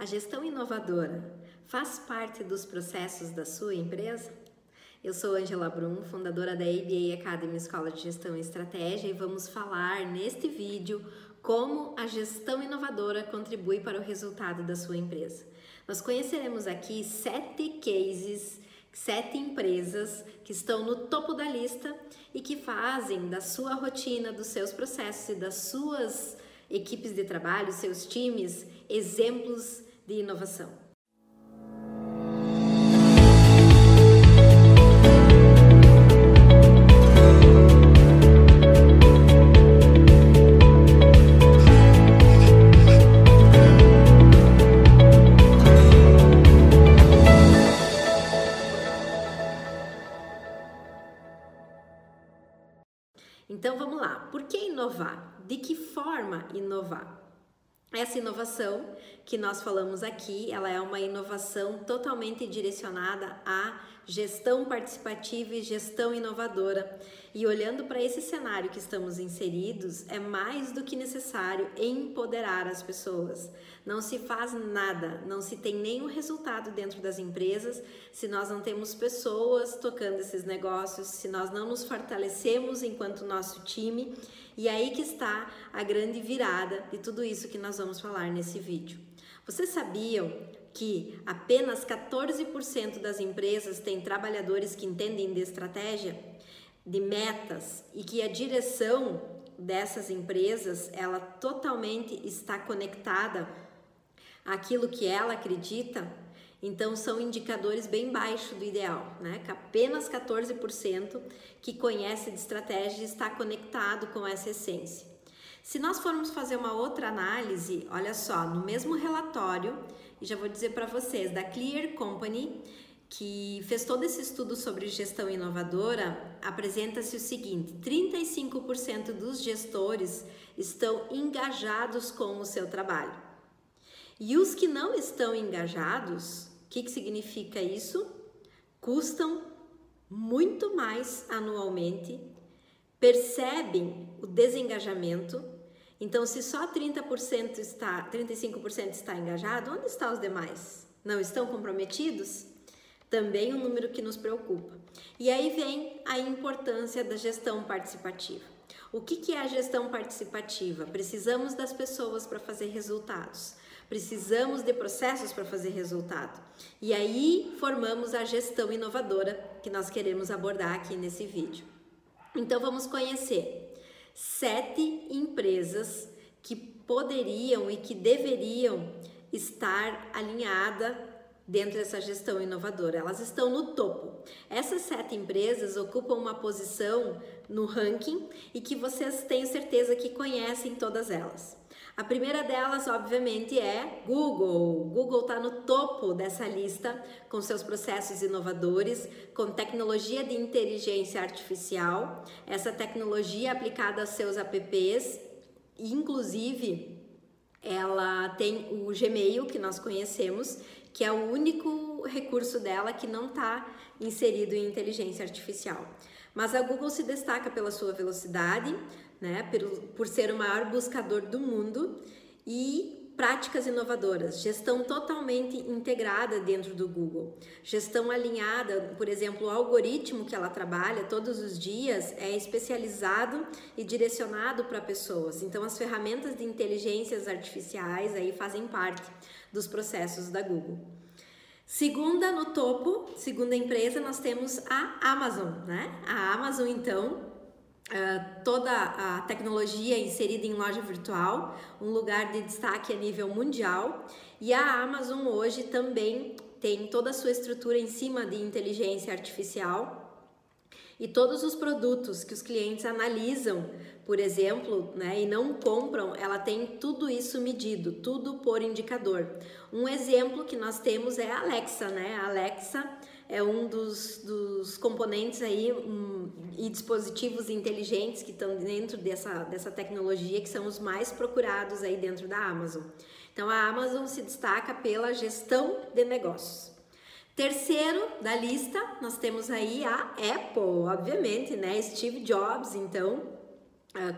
A gestão inovadora faz parte dos processos da sua empresa? Eu sou Angela Brum, fundadora da ABA Academy Escola de Gestão e Estratégia, e vamos falar neste vídeo como a gestão inovadora contribui para o resultado da sua empresa. Nós conheceremos aqui sete cases, sete empresas que estão no topo da lista e que fazem da sua rotina, dos seus processos e das suas equipes de trabalho, seus times, exemplos de inovação. Essa inovação que nós falamos aqui, ela é uma inovação totalmente direcionada à gestão participativa e gestão inovadora. E olhando para esse cenário que estamos inseridos, é mais do que necessário empoderar as pessoas. Não se faz nada, não se tem nenhum resultado dentro das empresas se nós não temos pessoas tocando esses negócios, se nós não nos fortalecemos enquanto nosso time e aí que está a grande virada de tudo isso que nós vamos falar nesse vídeo. Vocês sabiam que apenas 14% das empresas têm trabalhadores que entendem de estratégia, de metas e que a direção dessas empresas, ela totalmente está conectada àquilo que ela acredita então são indicadores bem baixos do ideal, né? Que apenas 14% que conhece de estratégia está conectado com essa essência. Se nós formos fazer uma outra análise, olha só, no mesmo relatório, e já vou dizer para vocês, da Clear Company, que fez todo esse estudo sobre gestão inovadora, apresenta-se o seguinte: 35% dos gestores estão engajados com o seu trabalho. E os que não estão engajados, o que, que significa isso? Custam muito mais anualmente, percebem o desengajamento. Então, se só 30% está, 35% está engajado, onde estão os demais? Não estão comprometidos? Também um número que nos preocupa. E aí vem a importância da gestão participativa. O que, que é a gestão participativa? Precisamos das pessoas para fazer resultados. Precisamos de processos para fazer resultado. E aí formamos a gestão inovadora que nós queremos abordar aqui nesse vídeo. Então vamos conhecer sete empresas que poderiam e que deveriam estar alinhada dentro dessa gestão inovadora. Elas estão no topo. Essas sete empresas ocupam uma posição no ranking e que vocês têm certeza que conhecem todas elas. A primeira delas, obviamente, é Google. Google está no topo dessa lista com seus processos inovadores, com tecnologia de inteligência artificial, essa tecnologia aplicada aos seus apps, inclusive ela tem o Gmail que nós conhecemos, que é o único recurso dela que não está inserido em inteligência artificial. Mas a Google se destaca pela sua velocidade, né, por, por ser o maior buscador do mundo e práticas inovadoras, gestão totalmente integrada dentro do Google, gestão alinhada, por exemplo, o algoritmo que ela trabalha todos os dias é especializado e direcionado para pessoas. Então, as ferramentas de inteligências artificiais aí fazem parte dos processos da Google. Segunda no topo, segunda empresa, nós temos a Amazon, né? A Amazon, então, Uh, toda a tecnologia inserida em loja virtual, um lugar de destaque a nível mundial. E a Amazon hoje também tem toda a sua estrutura em cima de inteligência artificial. E todos os produtos que os clientes analisam, por exemplo, né, e não compram, ela tem tudo isso medido, tudo por indicador. Um exemplo que nós temos é a Alexa, né? A Alexa é um dos, dos componentes aí um, e dispositivos inteligentes que estão dentro dessa, dessa tecnologia que são os mais procurados aí dentro da Amazon. Então a Amazon se destaca pela gestão de negócios. Terceiro da lista, nós temos aí a Apple, obviamente, né? Steve Jobs, então,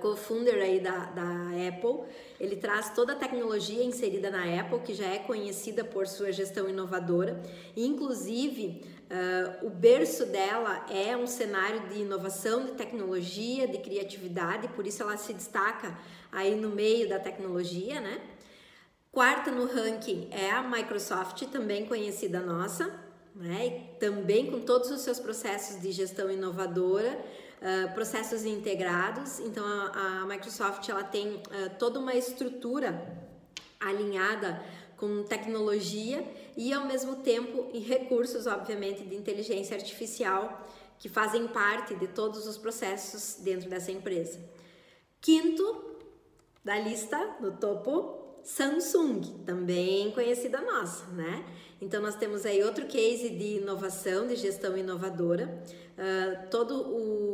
co-founder aí da, da Apple. Ele traz toda a tecnologia inserida na Apple, que já é conhecida por sua gestão inovadora. Inclusive, uh, o berço dela é um cenário de inovação, de tecnologia, de criatividade, por isso ela se destaca aí no meio da tecnologia, né? Quarta no ranking é a Microsoft, também conhecida nossa, né? E também com todos os seus processos de gestão inovadora, uh, processos integrados. Então a, a, Microsoft ela tem uh, toda uma estrutura alinhada com tecnologia e ao mesmo tempo em recursos, obviamente, de inteligência artificial que fazem parte de todos os processos dentro dessa empresa. Quinto da lista, no topo, Samsung, também conhecida nossa, né? Então nós temos aí outro case de inovação, de gestão inovadora. Uh, todo o,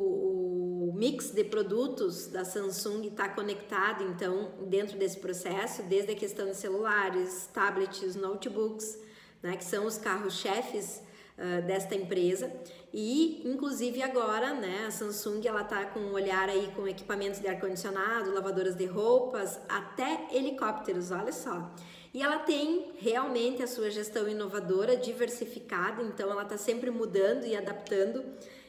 mix de produtos da Samsung está conectado, então, dentro desse processo, desde a questão de celulares, tablets, notebooks, né, que são os carros-chefes uh, desta empresa. E, inclusive, agora, né, a Samsung ela tá com um olhar aí com equipamentos de ar-condicionado, lavadoras de roupas, até helicópteros, olha só. E ela tem realmente a sua gestão inovadora, diversificada, então ela está sempre mudando e adaptando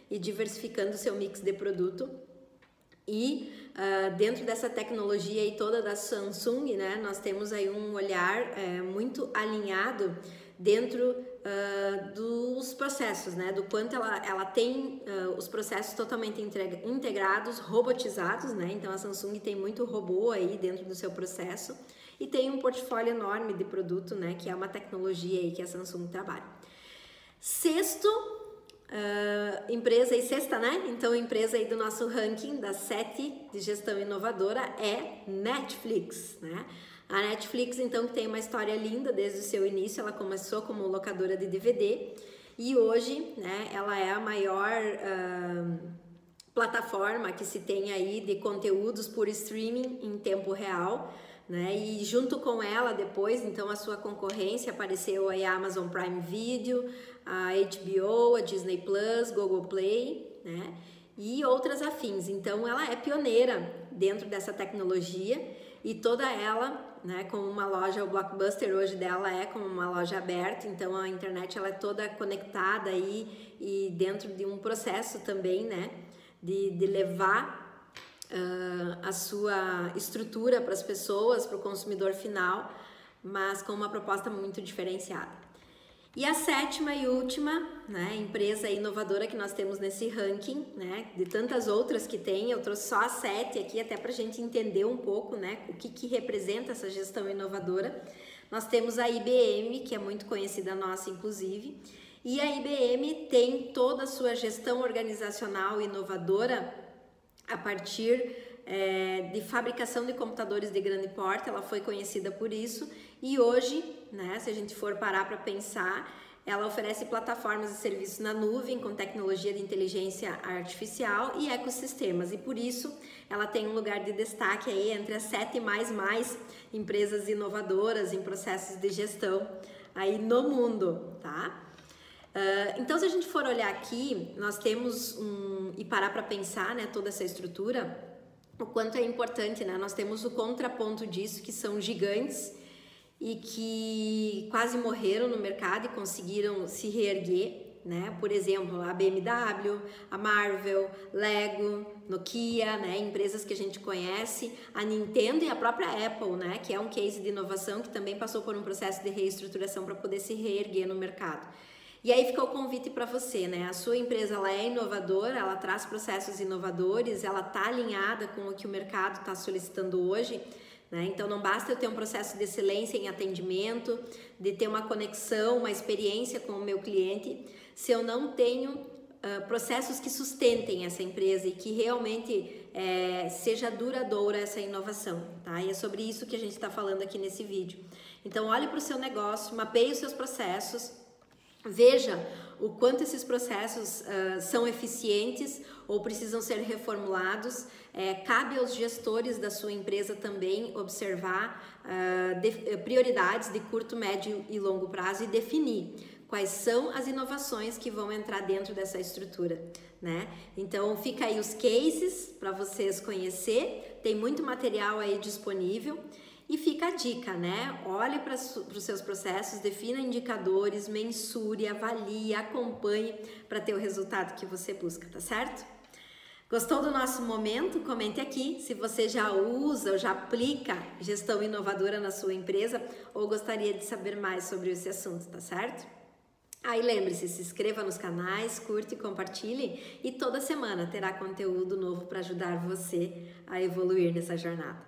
e diversificando o seu mix de produto. E uh, dentro dessa tecnologia e toda da Samsung, né, nós temos aí um olhar é, muito alinhado dentro uh, dos processos, né? Do quanto ela, ela tem uh, os processos totalmente integrados, robotizados, né? Então a Samsung tem muito robô aí dentro do seu processo e tem um portfólio enorme de produto, né? Que é uma tecnologia aí que a Samsung trabalha. Sexto, uh, empresa e sexta, né? Então empresa aí do nosso ranking das sete de gestão inovadora é Netflix, né? A Netflix, então, que tem uma história linda desde o seu início, ela começou como locadora de DVD e hoje, né, ela é a maior uh, plataforma que se tem aí de conteúdos por streaming em tempo real. Né? E junto com ela, depois, então, a sua concorrência apareceu aí a Amazon Prime Video, a HBO, a Disney Plus, Google Play, né? E outras afins. Então, ela é pioneira dentro dessa tecnologia e toda ela né? Como uma loja, o Blockbuster hoje dela é como uma loja aberta, então a internet ela é toda conectada aí e dentro de um processo também, né? De, de levar uh, a sua estrutura para as pessoas, para o consumidor final, mas com uma proposta muito diferenciada. E a sétima e última né, empresa inovadora que nós temos nesse ranking, né, de tantas outras que tem, eu trouxe só a sete aqui até para a gente entender um pouco né, o que, que representa essa gestão inovadora. Nós temos a IBM, que é muito conhecida nossa, inclusive, e a IBM tem toda a sua gestão organizacional inovadora a partir é, de fabricação de computadores de grande porte, ela foi conhecida por isso, e hoje, né, se a gente for parar para pensar, ela oferece plataformas e serviços na nuvem com tecnologia de inteligência artificial e ecossistemas, e por isso ela tem um lugar de destaque aí entre as sete mais mais empresas inovadoras em processos de gestão aí no mundo, tá? Uh, então, se a gente for olhar aqui, nós temos um e parar para pensar, né, toda essa estrutura, o quanto é importante, né? Nós temos o contraponto disso, que são gigantes e que quase morreram no mercado e conseguiram se reerguer, né? Por exemplo, a BMW, a Marvel, Lego, Nokia, né? Empresas que a gente conhece, a Nintendo e a própria Apple, né? Que é um case de inovação que também passou por um processo de reestruturação para poder se reerguer no mercado. E aí fica o convite para você, né? A sua empresa ela é inovadora, ela traz processos inovadores, ela está alinhada com o que o mercado está solicitando hoje. Né? Então não basta eu ter um processo de excelência em atendimento, de ter uma conexão, uma experiência com o meu cliente, se eu não tenho uh, processos que sustentem essa empresa e que realmente é, seja duradoura essa inovação. Tá? E é sobre isso que a gente está falando aqui nesse vídeo. Então olhe para o seu negócio, mapeie os seus processos, Veja o quanto esses processos uh, são eficientes ou precisam ser reformulados. É, cabe aos gestores da sua empresa também observar uh, de, prioridades de curto, médio e longo prazo e definir quais são as inovações que vão entrar dentro dessa estrutura, né? Então fica aí os cases para vocês conhecer, tem muito material aí disponível. E fica a dica, né? Olhe para os seus processos, defina indicadores, mensure, avalie, acompanhe para ter o resultado que você busca, tá certo? Gostou do nosso momento? Comente aqui se você já usa ou já aplica gestão inovadora na sua empresa ou gostaria de saber mais sobre esse assunto, tá certo? Aí lembre-se, se inscreva nos canais, curte e compartilhe e toda semana terá conteúdo novo para ajudar você a evoluir nessa jornada.